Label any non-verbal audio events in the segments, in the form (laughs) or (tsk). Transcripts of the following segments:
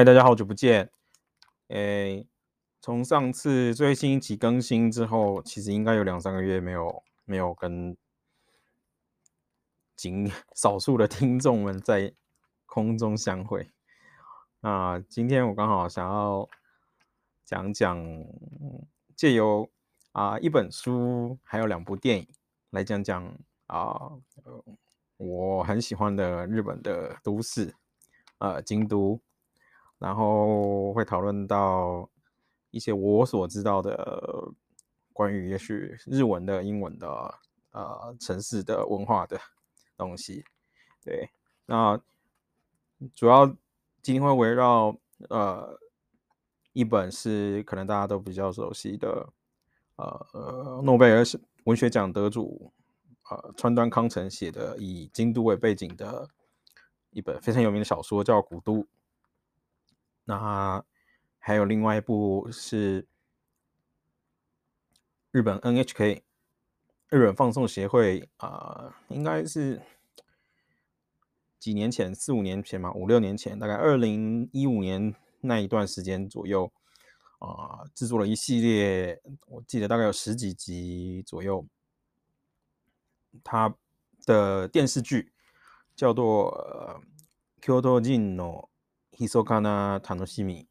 嗨，大家好久不见。诶，从上次最新一期更新之后，其实应该有两三个月没有没有跟仅 (laughs) 少数的听众们在空中相会。那今天我刚好想要讲讲，借由啊一本书，还有两部电影来讲讲啊，我很喜欢的日本的都市，呃，京都。然后会讨论到一些我所知道的关于也许日文的、英文的呃城市的文化的东西。对，那主要今天会围绕呃一本是可能大家都比较熟悉的呃诺贝尔文学奖得主呃川端康成写的以京都为背景的一本非常有名的小说，叫《古都》。那还有另外一部是日本 NHK 日本放送协会啊、应该是几年前，四五年前嘛，五六年前，大概二零一五年那一段时间左右啊，制、作了一系列，我记得大概有十几集左右，它的电视剧叫做《京都人の》。ひそかな楽しみ，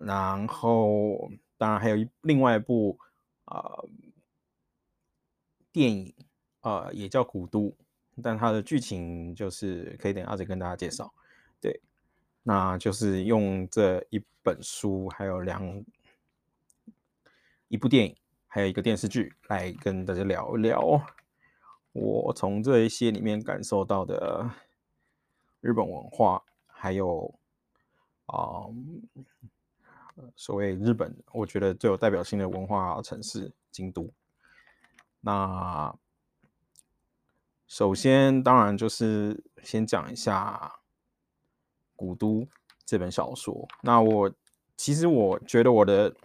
然后当然还有一另外一部啊、呃、电影啊、呃、也叫《古都》，但它的剧情就是可以等下再跟大家介绍。对，那就是用这一本书，还有两一部电影，还有一个电视剧来跟大家聊一聊我从这一些里面感受到的日本文化。 还有啊、所谓日本，我觉得最有代表性的文化城市京都。那首先，当然就是先讲一下《古都》这本小说。那我其实我觉得我的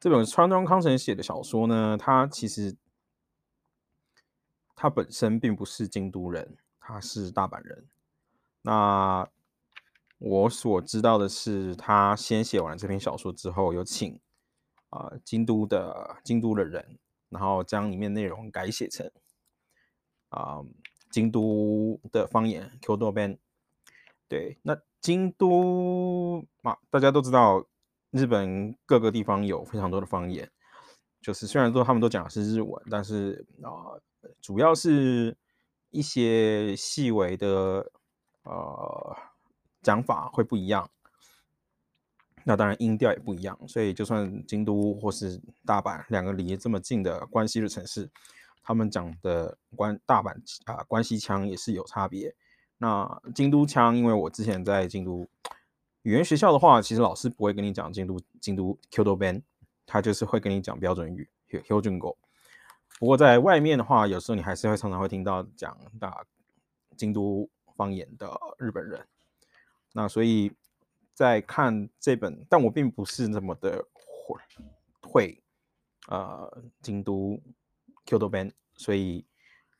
这本川端康成写的小说呢，他其实他本身并不是京都人，他是大阪人。那我所知道的是，他先写完这篇小说之后，有请啊、京都的京都的人，然后将里面内容改写成啊、京都的方言 Kodoben。对，那京都嘛，大家都知道，日本各个地方有非常多的方言，就是虽然说他们都讲的是日文，但是啊、主要是一些细微的呃。讲法会不一样，那当然音调也不一样，所以就算京都或是大阪两个离这么近的关西的城市，他们讲的关大阪啊、关西腔也是有差别。那京都腔，因为我之前在京都语言学校的话，其实老师不会跟你讲京都京都 Kyoto Ben，他就是会跟你讲标准语 Hyoujin go。不过在外面的话，有时候你还是会常常会听到讲大京都方言的日本人。那所以，在看这本，但我并不是那么的会会呃京都 Kyoto Band，所以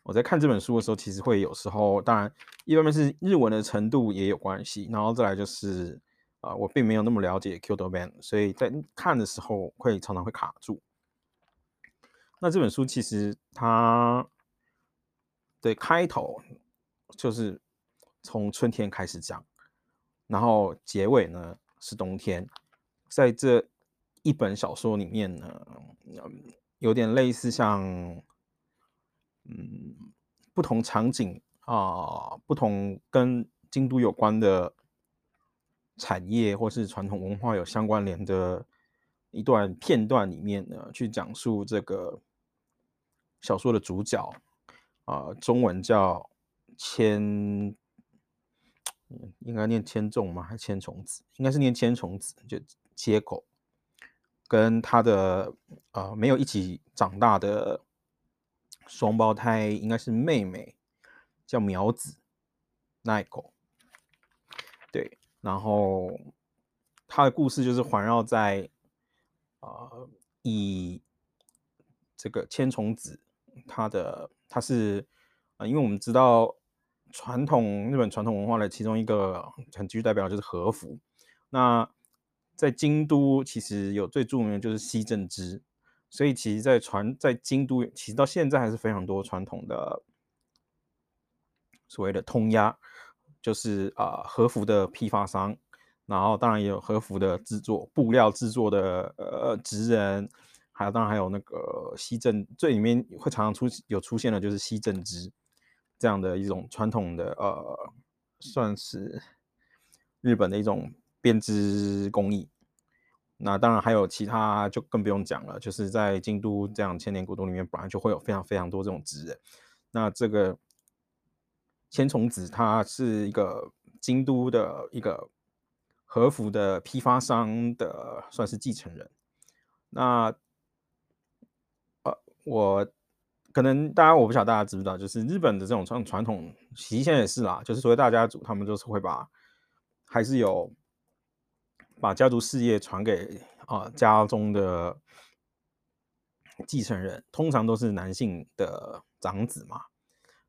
我在看这本书的时候，其实会有时候，当然一方面是日文的程度也有关系，然后再来就是啊、呃，我并没有那么了解 Kyoto Band，所以在看的时候会常常会卡住。那这本书其实它的开头就是从春天开始讲。然后结尾呢是冬天，在这一本小说里面呢，有点类似像，嗯，不同场景啊、不同跟京都有关的产业或是传统文化有相关联的一段片段里面呢，去讲述这个小说的主角啊、中文叫千。应该念千重吗？还是千重子？应该是念千重子，就接口跟他的呃没有一起长大的双胞胎，应该是妹妹，叫苗子奈口。对，然后他的故事就是环绕在呃以这个千重子，他的他是啊、因为我们知道。传统日本传统文化的其中一个很具代表就是和服。那在京都，其实有最著名的就是西正织，所以其实，在传在京都，其实到现在还是非常多传统的所谓的通押，就是啊、和服的批发商，然后当然也有和服的制作布料制作的呃职人，还有当然还有那个西正，最里面会常常出有出现的就是西正织这样的一种传统的呃，算是日本的一种编织工艺。那当然还有其他，就更不用讲了。就是在京都这样千年古都里面，本来就会有非常非常多这种职人。那这个千重子，他是一个京都的一个和服的批发商的，算是继承人。那呃，我可能大家我不晓得大家知不知道，就是日本的这种传传统，习现也是啦，就是所谓大家族，他们就是会把还是有。把家族事业传给啊家中的继承人，通常都是男性的长子嘛。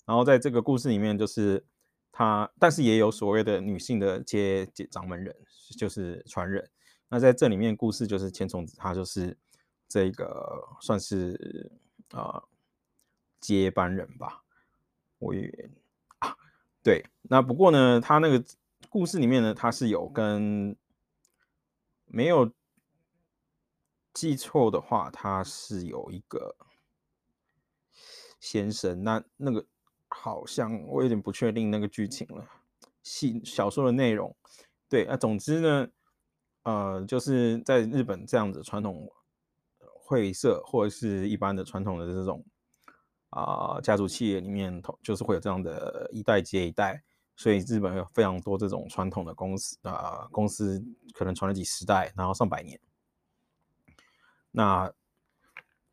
然后在这个故事里面，就是他，但是也有所谓的女性的接接掌门人，就是传人。那在这里面，故事就是千重子，他就是这个算是啊、接班人吧。我也啊，对，那不过呢，他那个故事里面呢，他是有跟。没有记错的话，他是有一个先生。那那个好像我有点不确定那个剧情了，戏小说的内容。对，那总之呢，呃，就是在日本这样子传统会社或者是一般的传统的这种啊、家族企业里面，就是会有这样的一代接一代。所以日本有非常多这种传统的公司啊、公司可能传了几十代，然后上百年。那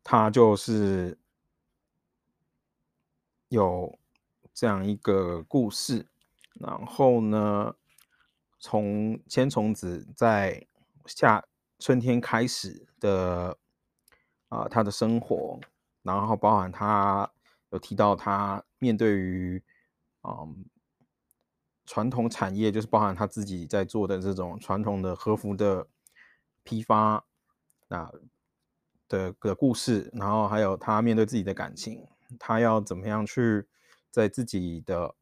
他就是有这样一个故事，然后呢，从千重子在夏春天开始的啊、他的生活，然后包含他有提到他面对于嗯。传统产业就是包含他自己在做的这种传统的和服的批发啊的的故事，然后还有他面对自己的感情，他要怎么样去在自己的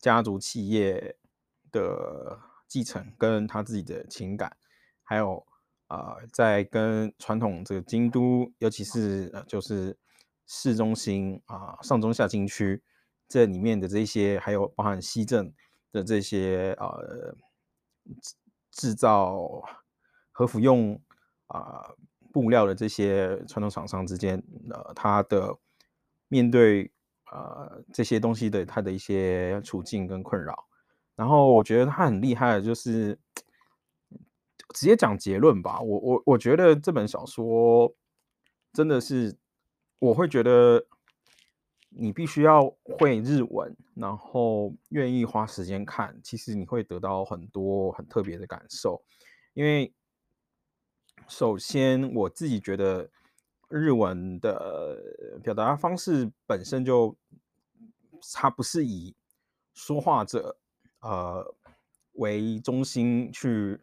家族企业的继承跟他自己的情感，还有啊、在跟传统这个京都，尤其是呃就是市中心啊、上中下京区这里面的这些，还有包含西镇。的这些呃制造和服用啊、布料的这些传统厂商之间，呃，他的面对呃这些东西的他的一些处境跟困扰，然后我觉得他很厉害的就是直接讲结论吧。我我我觉得这本小说真的是我会觉得。你必须要会日文，然后愿意花时间看，其实你会得到很多很特别的感受。因为首先我自己觉得日文的表达方式本身就，它不是以说话者呃为中心去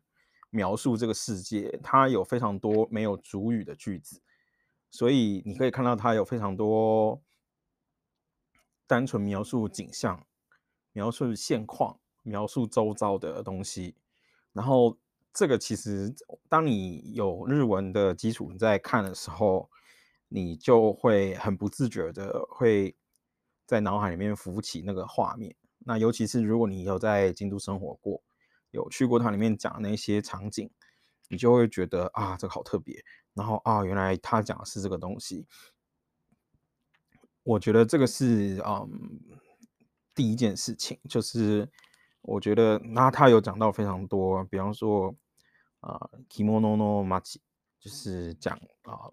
描述这个世界，它有非常多没有主语的句子，所以你可以看到它有非常多。单纯描述景象，描述现况，描述周遭的东西，然后这个其实，当你有日文的基础你在看的时候，你就会很不自觉的会在脑海里面浮起那个画面。那尤其是如果你有在京都生活过，有去过它里面讲那些场景，你就会觉得啊，这个好特别。然后啊，原来他讲的是这个东西。我觉得这个是嗯第一件事情，就是我觉得那他有讲到非常多，比方说啊，kimono no machi，就是讲啊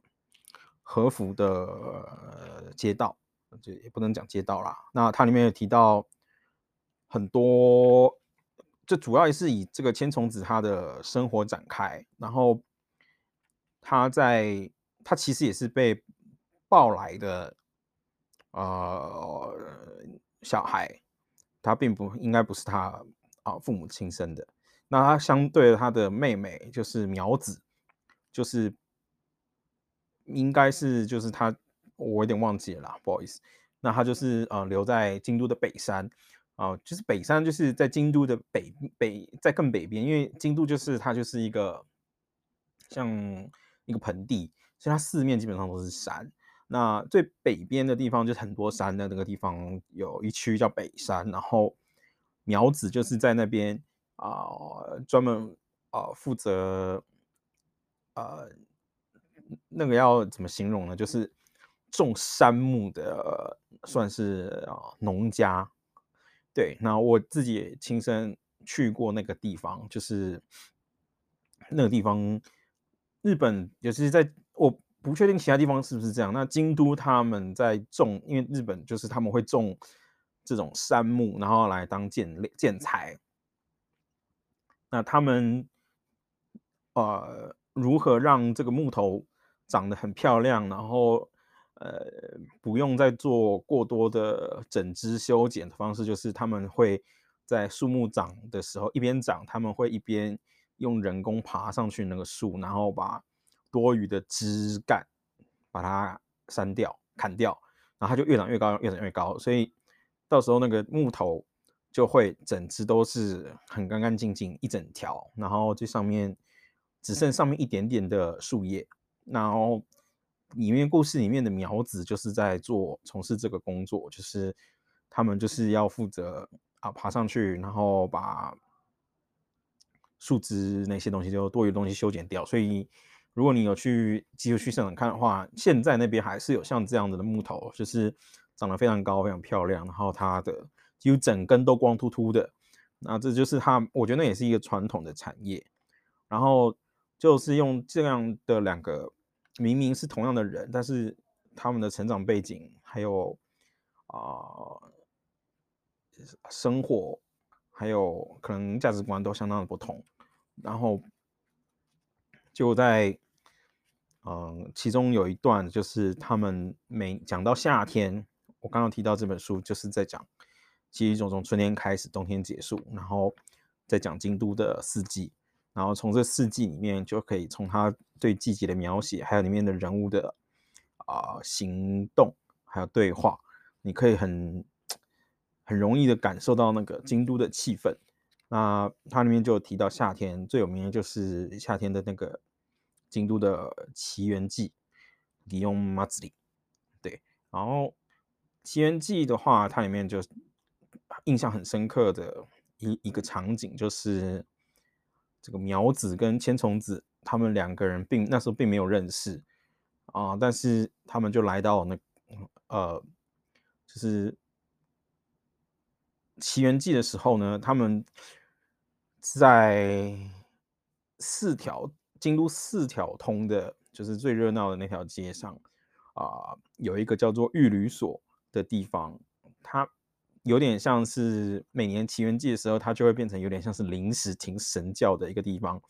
和服的、街道，就也不能讲街道啦。那它里面有提到很多，就主要也是以这个千重子他的生活展开，然后他在他其实也是被抱来的。呃，小孩他并不应该不是他啊父母亲生的。那他相对他的妹妹就是苗子，就是应该是就是他，我有点忘记了啦，不好意思。那他就是呃留在京都的北山啊、就是北山就是在京都的北北在更北边，因为京都就是它就是一个像一个盆地，所以它四面基本上都是山。那最北边的地方就是很多山的那个地方，有一区叫北山，然后苗子就是在那边啊，专、门啊、呃、负责呃那个要怎么形容呢？就是种杉木的，算是啊农家。对，那我自己亲身去过那个地方，就是那个地方，日本尤其是在我。不确定其他地方是不是这样。那京都他们在种，因为日本就是他们会种这种杉木，然后来当建建材。那他们呃如何让这个木头长得很漂亮，然后呃不用再做过多的整枝修剪的方式，就是他们会在树木长的时候一边长，他们会一边用人工爬上去那个树，然后把。多余的枝干，把它删掉、砍掉，然后它就越长越高，越长越高。所以到时候那个木头就会整枝都是很干干净净一整条，然后这上面只剩上面一点点的树叶。然后里面故事里面的苗子就是在做从事这个工作，就是他们就是要负责啊爬上去，然后把树枝那些东西就多余东西修剪掉，所以。如果你有去继续去现场看的话，现在那边还是有像这样子的木头，就是长得非常高、非常漂亮，然后它的几乎整根都光秃秃的。那这就是它，我觉得那也是一个传统的产业。然后就是用这样的两个明明是同样的人，但是他们的成长背景还有啊、生活还有可能价值观都相当的不同，然后就在。嗯，其中有一段就是他们每讲到夏天，我刚刚提到这本书就是在讲其实一种从春天开始，冬天结束，然后再讲京都的四季，然后从这四季里面就可以从他对季节的描写，还有里面的人物的啊、行动，还有对话，你可以很 (tsk) 很容易的感受到那个京都的气氛。那它里面就提到夏天最有名的就是夏天的那个。京都的祇园祭，祇园祭，对，然后奇缘记的话，它里面就印象很深刻的一一个场景，就是这个苗子跟千重子他们两个人并那时候并没有认识啊，但是他们就来到那呃，就是奇缘祭的时候呢，他们在四条。京都四条通的，就是最热闹的那条街上，啊、有一个叫做御旅所的地方，它有点像是每年奇缘祭的时候，它就会变成有点像是临时停神轿的一个地方。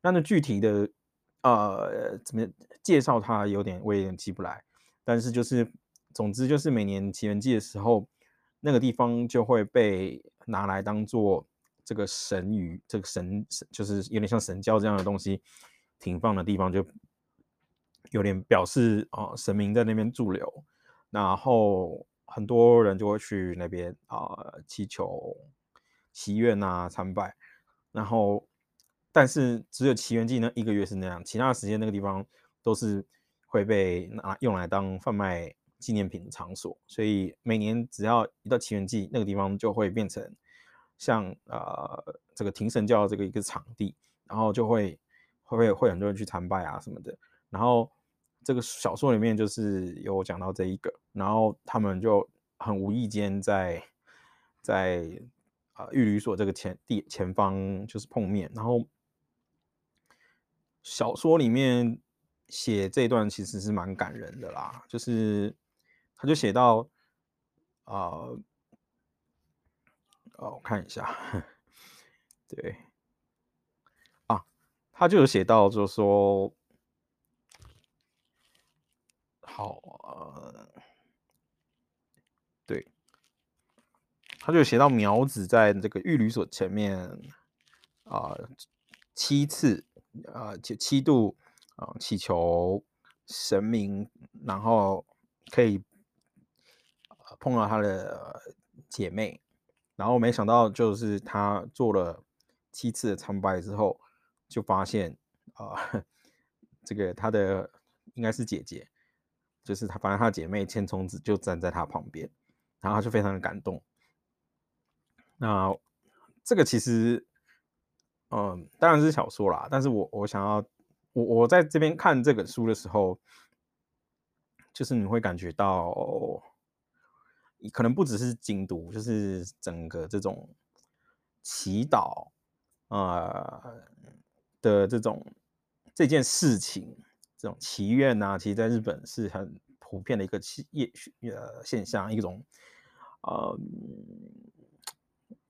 那那具体的，呃，怎么介绍它，有点我有点记不来。但是就是，总之就是每年奇缘祭的时候，那个地方就会被拿来当做这个神鱼，这个神就是有点像神教这样的东西。停放的地方就有点表示啊、神明在那边驻留，然后很多人就会去那边啊、祈求、祈愿啊、参拜，然后但是只有祈愿祭那一个月是那样，其他的时间那个地方都是会被拿用来当贩卖纪念品场所，所以每年只要一到祇园祭，那个地方就会变成像、呃、这个停神轿这个一个场地，然后就会。会不会会很多人去参拜啊什么的，然后这个小说里面就是有讲到这一个，然后他们就很无意间在在啊御旅所这个前地前方就是碰面，然后小说里面写这段其实是蛮感人的啦，就是他就写到啊，哦、我看一下，(laughs) 对。啊他就有写到，就是说，好，呃，对，他就写到苗子在这个御旅所前面啊、七次啊七、七度啊、呃、祈求神明，然后可以碰到他的姐妹，然后没想到就是他做了七次的参拜之后，就发现啊、(laughs) 这个他的应该是姐姐。就是他，反正他姐妹千重子就站在他旁边，然后他就非常的感动。那这个其实，嗯，当然是小说啦，但是我我想要，我我在这边看这本书的时候，就是你会感觉到，可能不只是京都，就是整个这种祈祷，呃的这种这件事情。这种祈愿呐，其实在日本是很普遍的一个企业呃现象，一种呃，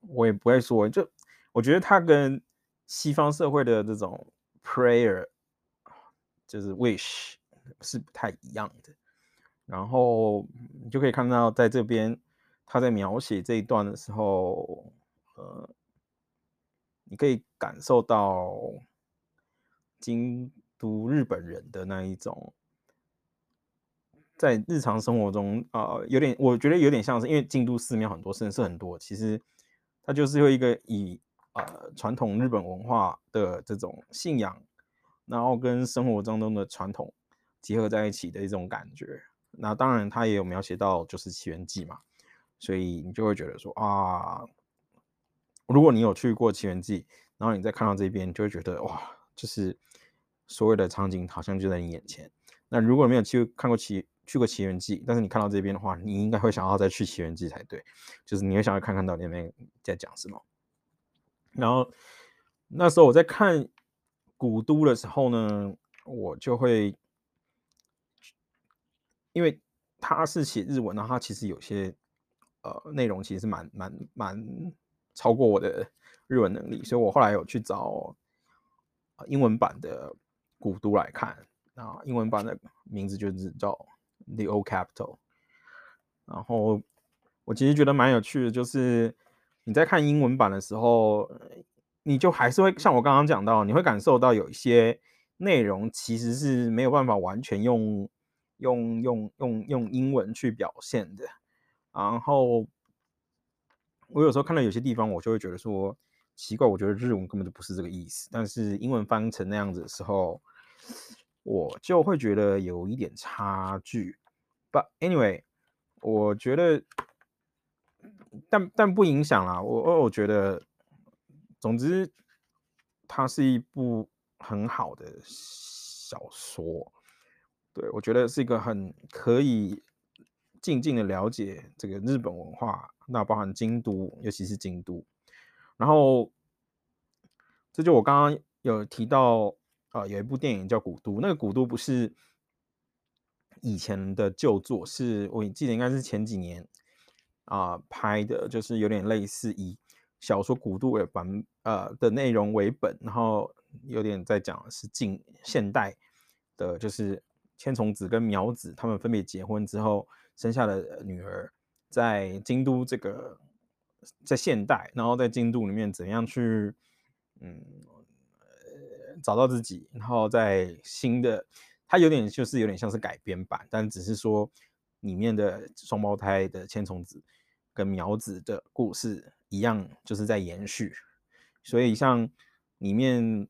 我也不会说，就我觉得它跟西方社会的这种 prayer 就是 wish 是不太一样的。然后你就可以看到，在这边他在描写这一段的时候，呃，你可以感受到京都日本人的那一种，在日常生活中啊、呃，有点，我觉得有点像是，因为京都寺庙很多，神社很多，其实它就是有一个以呃传统日本文化的这种信仰，然后跟生活当中的传统结合在一起的一种感觉。那当然，他也有描写到就是《奇缘记》嘛，所以你就会觉得说啊，如果你有去过《奇缘记》，然后你再看到这边，你就会觉得哇，就是。所有的场景好像就在你眼前。那如果没有去看过奇去过奇缘记，但是你看到这边的话，你应该会想要再去奇缘记才对。就是你会想要看看到里面在讲什么。然后那时候我在看古都的时候呢，我就会因为他是写日文，然后他其实有些呃内容其实是蛮蛮蛮超过我的日文能力，所以我后来有去找英文版的。古都来看啊，英文版的名字就是叫 The Old Capital。然后我其实觉得蛮有趣的，就是你在看英文版的时候，你就还是会像我刚刚讲到，你会感受到有一些内容其实是没有办法完全用用用用用英文去表现的。然后我有时候看到有些地方，我就会觉得说奇怪，我觉得日文根本就不是这个意思，但是英文翻成那样子的时候。我就会觉得有一点差距，But anyway，我觉得，但但不影响啦。我我觉得，总之，它是一部很好的小说。对，我觉得是一个很可以静静的了解这个日本文化，那包含京都，尤其是京都。然后，这就我刚刚有提到。啊，有一部电影叫《古都》，那个《古都》不是以前的旧作，是我记得应该是前几年啊、拍的，就是有点类似以小说《古都》为版呃的内容为本，然后有点在讲是近现代的，就是千重子跟苗子他们分别结婚之后生下的女儿，在京都这个在现代，然后在京都里面怎样去嗯。找到自己，然后在新的，它有点就是有点像是改编版，但只是说里面的双胞胎的千重子跟苗子的故事一样，就是在延续。所以像里面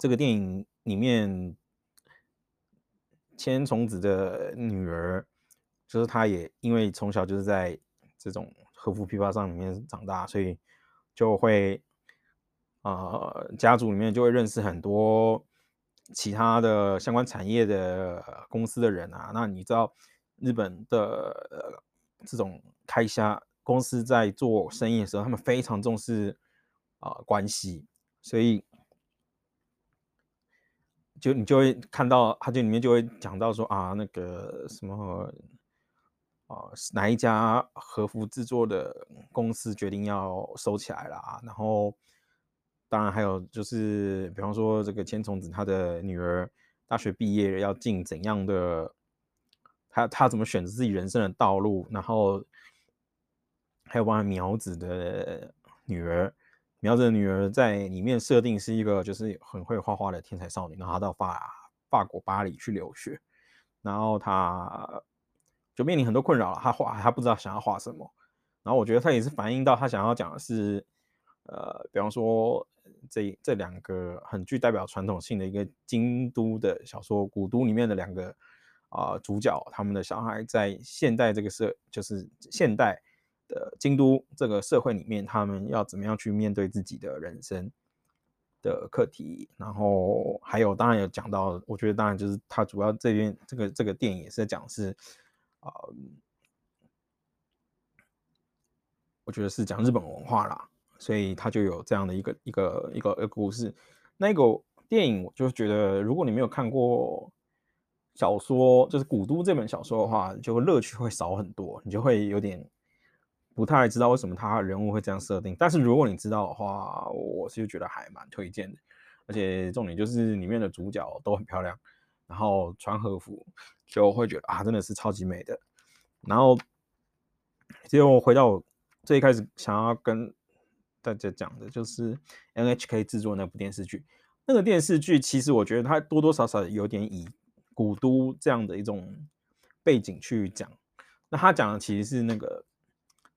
这个电影里面千重子的女儿，就是她也因为从小就是在这种和服批发商里面长大，所以就会。呃，家族里面就会认识很多其他的相关产业的公司的人啊。那你知道日本的呃这种开销公司在做生意的时候，他们非常重视啊、关系，所以就你就会看到，他就里面就会讲到说啊，那个什么啊、哪一家和服制作的公司决定要收起来了啊，然后。当然还有就是，比方说这个千重子他的女儿大学毕业要进怎样的，他他怎么选择自己人生的道路，然后还有包括苗子的女儿，苗子的女儿在里面设定是一个就是很会画画的天才少女，然后她到法法国巴黎去留学，然后她就面临很多困扰了，她画她不知道想要画什么，然后我觉得她也是反映到她想要讲的是，呃，比方说这这两个很具代表传统性的一个京都的小说，古都里面的两个啊、主角，他们的小孩在现代这个社就是现代。的京都这个社会里面，他们要怎么样去面对自己的人生的课题？然后还有，当然有讲到，我觉得当然就是他主要这边这个这个电影也是讲是啊、我觉得是讲日本文化啦，所以他就有这样的一个一个一个一个故事。那个电影我就觉得，如果你没有看过小说，就是《古都》这本小说的话，就乐趣会少很多，你就会有点。不太知道为什么他人物会这样设定，但是如果你知道的话，我是觉得还蛮推荐的。而且重点就是里面的主角都很漂亮，然后穿和服就会觉得啊，真的是超级美的。然后，结果回到我最一开始想要跟大家讲的，就是 NHK 制作那部电视剧。那个电视剧其实我觉得它多多少少有点以古都这样的一种背景去讲。那他讲的其实是那个。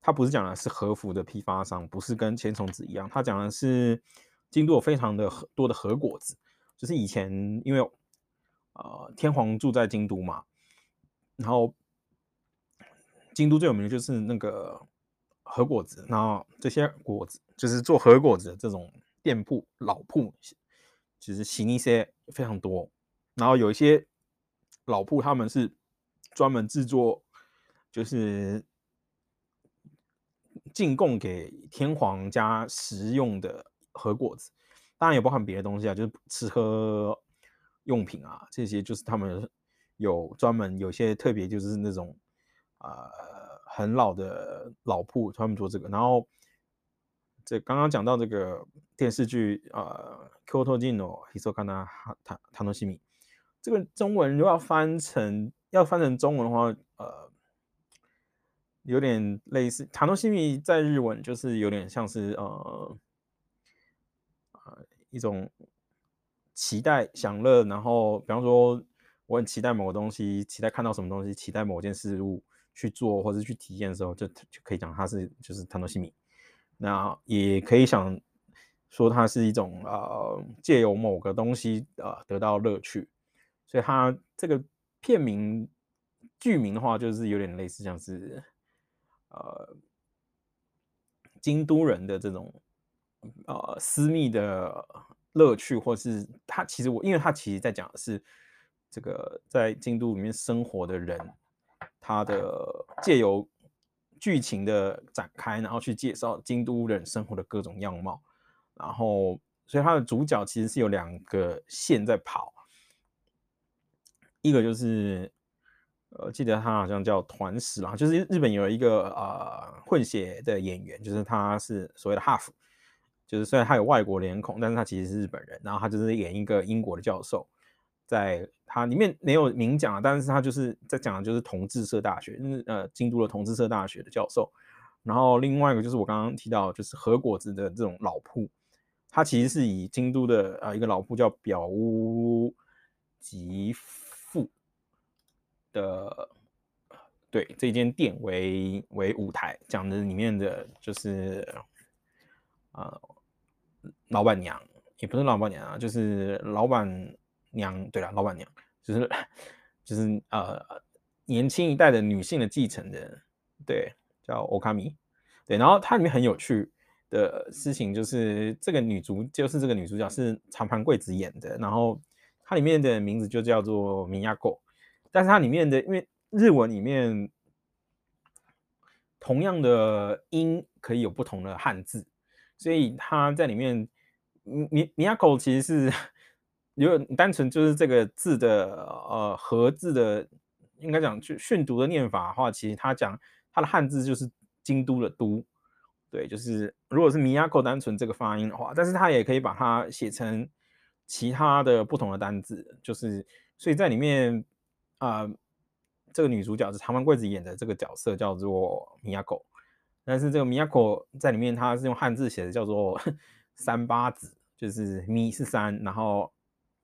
他不是讲的是和服的批发商，不是跟千松子一样。他讲的是京都有非常的多的和果子，就是以前因为呃天皇住在京都嘛，然后京都最有名的就是那个和果子，然后这些果子就是做和果子的这种店铺老铺，其实行一些非常多。然后有一些老铺他们是专门制作，就是。进贡给天皇家食用的和果子，当然也包含别的东西啊，就是吃喝用品啊，这些就是他们有专门有些特别，就是那种呃很老的老铺，他们做这个。然后这刚刚讲到这个电视剧呃《Kyoto Gin no Hisokana Tanoshimi》，这个中文如果要翻成要翻成中文的话，呃。有点类似，塔诺西米在日文就是有点像是呃呃一种期待享乐，然后比方说我很期待某个东西，期待看到什么东西，期待某件事物去做或者去体验的时候，就就可以讲它是就是塔诺西米。那也可以想说它是一种呃借由某个东西呃得到乐趣，所以它这个片名剧名的话，就是有点类似像是。呃，京都人的这种呃私密的乐趣，或是他其实我，因为他其实在讲的是这个在京都里面生活的人，他的借由剧情的展开，然后去介绍京都人生活的各种样貌，然后所以他的主角其实是有两个线在跑，一个就是。呃，记得他好像叫团十郎，就是日本有一个呃混血的演员，就是他是所谓的 half，就是虽然他有外国脸孔，但是他其实是日本人。然后他就是演一个英国的教授，在他里面没有明讲啊，但是他就是在讲的就是同志社大学，呃，京都的同志社大学的教授。然后另外一个就是我刚刚提到，就是和果子的这种老铺，他其实是以京都的呃一个老铺叫表屋吉。的对这间店为为舞台，讲的里面的就是呃老板娘，也不是老板娘啊，就是老板娘。对了，老板娘就是就是呃年轻一代的女性的继承人，对，叫欧卡米。对，然后它里面很有趣的事情就是这个女主就是这个女主角是长盘贵子演的，然后它里面的名字就叫做米亚狗。但是它里面的，因为日文里面同样的音可以有不同的汉字，所以它在里面，米米亚口其实是 (laughs) 如果单纯就是这个字的呃和字的，应该讲去训读的念法的话，其实它讲它的汉字就是京都的都，对，就是如果是米亚口单纯这个发音的话，但是它也可以把它写成其他的不同的单字，就是所以在里面。啊、这个女主角是长盘贵子演的这个角色叫做米亚狗，但是这个 Miyako 在里面，它是用汉字写的，叫做三八子，就是米是三，然后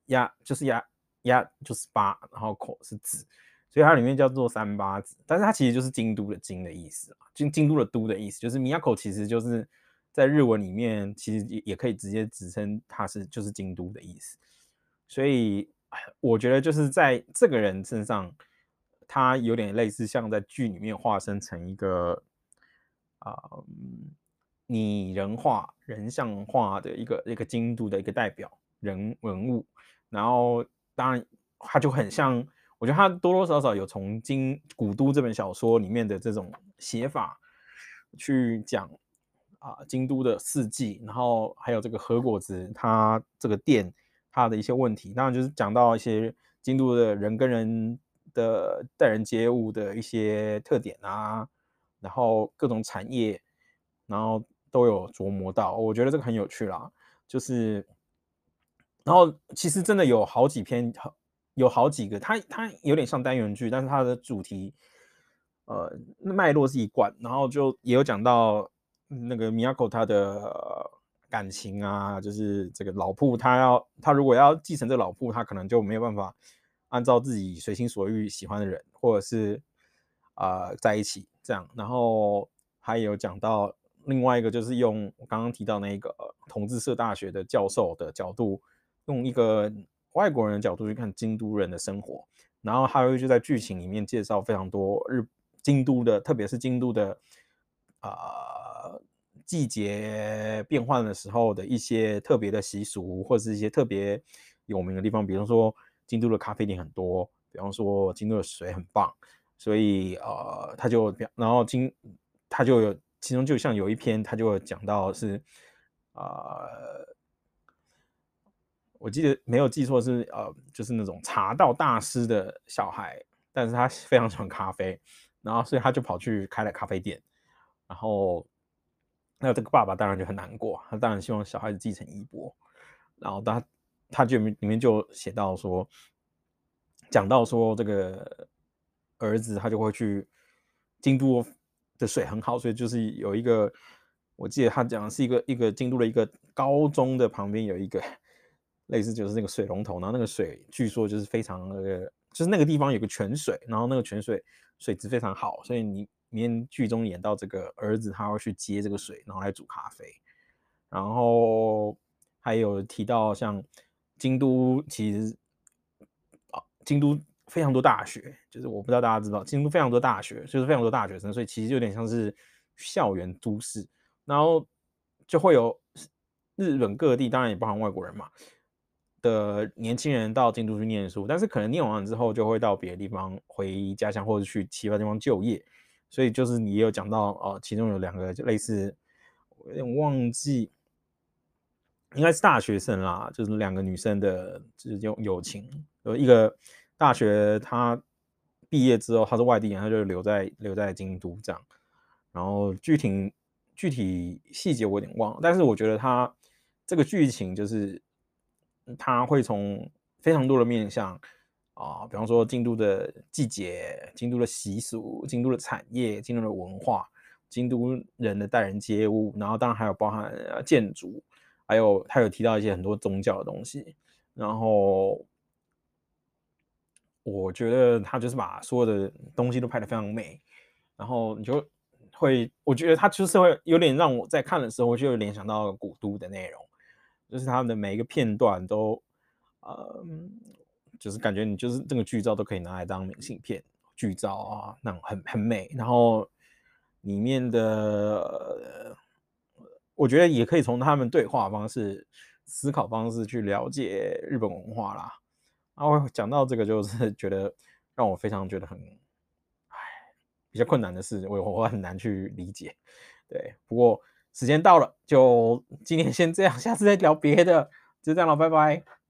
呀就是呀呀就是八，然后口是子，所以它里面叫做三八子。但是它其实就是京都的京的意思啊，京京都的都的意思，就是米亚口其实就是在日文里面，其实也也可以直接指称它是就是京都的意思。所以我觉得就是在这个人身上，他有点类似像在剧里面化身成一个。啊、拟人化、人像化的一个一个京都的一个代表人人物，然后当然他就很像，我觉得他多多少少有从《京古都》这本小说里面的这种写法去讲啊、京都的四季，然后还有这个和果子，它这个店他的一些问题，当然就是讲到一些京都的人跟人的待人接物的一些特点啊。然后各种产业，然后都有琢磨到，我觉得这个很有趣啦。就是，然后其实真的有好几篇，有好几个，它它有点像单元剧，但是它的主题，呃，脉络是一贯。然后就也有讲到那个 Miyako 他的感情啊，就是这个老铺，他要他如果要继承这个老铺，他可能就没有办法按照自己随心所欲喜欢的人，或者是啊、在一起。这样，然后还有讲到另外一个，就是用我刚刚提到那个同志社大学的教授的角度，用一个外国人的角度去看京都人的生活，然后还有就在剧情里面介绍非常多日京都的，特别是京都的啊、季节变换的时候的一些特别的习俗，或者是一些特别有名的地方，比方说京都的咖啡店很多，比方说京都的水很棒。所以呃，他就然后今他就有其中就像有一篇，他就讲到是啊、呃，我记得没有记错是呃，就是那种茶道大师的小孩，但是他非常喜欢咖啡，然后所以他就跑去开了咖啡店，然后那这个爸爸当然就很难过，他当然希望小孩子继承衣钵，然后他他就里面就写到说，讲到说这个。儿子他就会去京都的水很好，所以就是有一个，我记得他讲的是一个一个京都的一个高中的旁边有一个类似就是那个水龙头，然后那个水据说就是非常那个，就是那个地方有个泉水，然后那个泉水水质非常好，所以你里面剧中演到这个儿子他要去接这个水，然后来煮咖啡，然后还有提到像京都其实啊京都。非常多大学，就是我不知道大家知道，京都非常多大学，就是非常多大学生，所以其实有点像是校园都市，然后就会有日本各地，当然也包含外国人嘛的年轻人到京都去念书，但是可能念完之后就会到别的地方回家乡或者去其他地方就业，所以就是你也有讲到哦，其中有两个就类似，我有点忘记，应该是大学生啦，就是两个女生的就是友友情，有一个。大学他毕业之后，他是外地人，他就留在留在京都这样。然后具体具体细节我有点忘了，但是我觉得他这个剧情就是他会从非常多的面向啊，比方说京都的季节、京都的习俗、京都的产业、京都的文化、京都人的待人接物，然后当然还有包含建筑，还有他有提到一些很多宗教的东西，然后。我觉得他就是把所有的东西都拍得非常美，然后你就会，我觉得他就是会有点让我在看的时候就联想到古都的内容，就是他们的每一个片段都，呃，就是感觉你就是这个剧照都可以拿来当明信片，剧照啊，那种很很美，然后里面的，我觉得也可以从他们对话方式、思考方式去了解日本文化啦。然后讲到这个，就是觉得让我非常觉得很，唉，比较困难的事，我我很难去理解。对，不过时间到了，就今天先这样，下次再聊别的，就这样了，拜拜。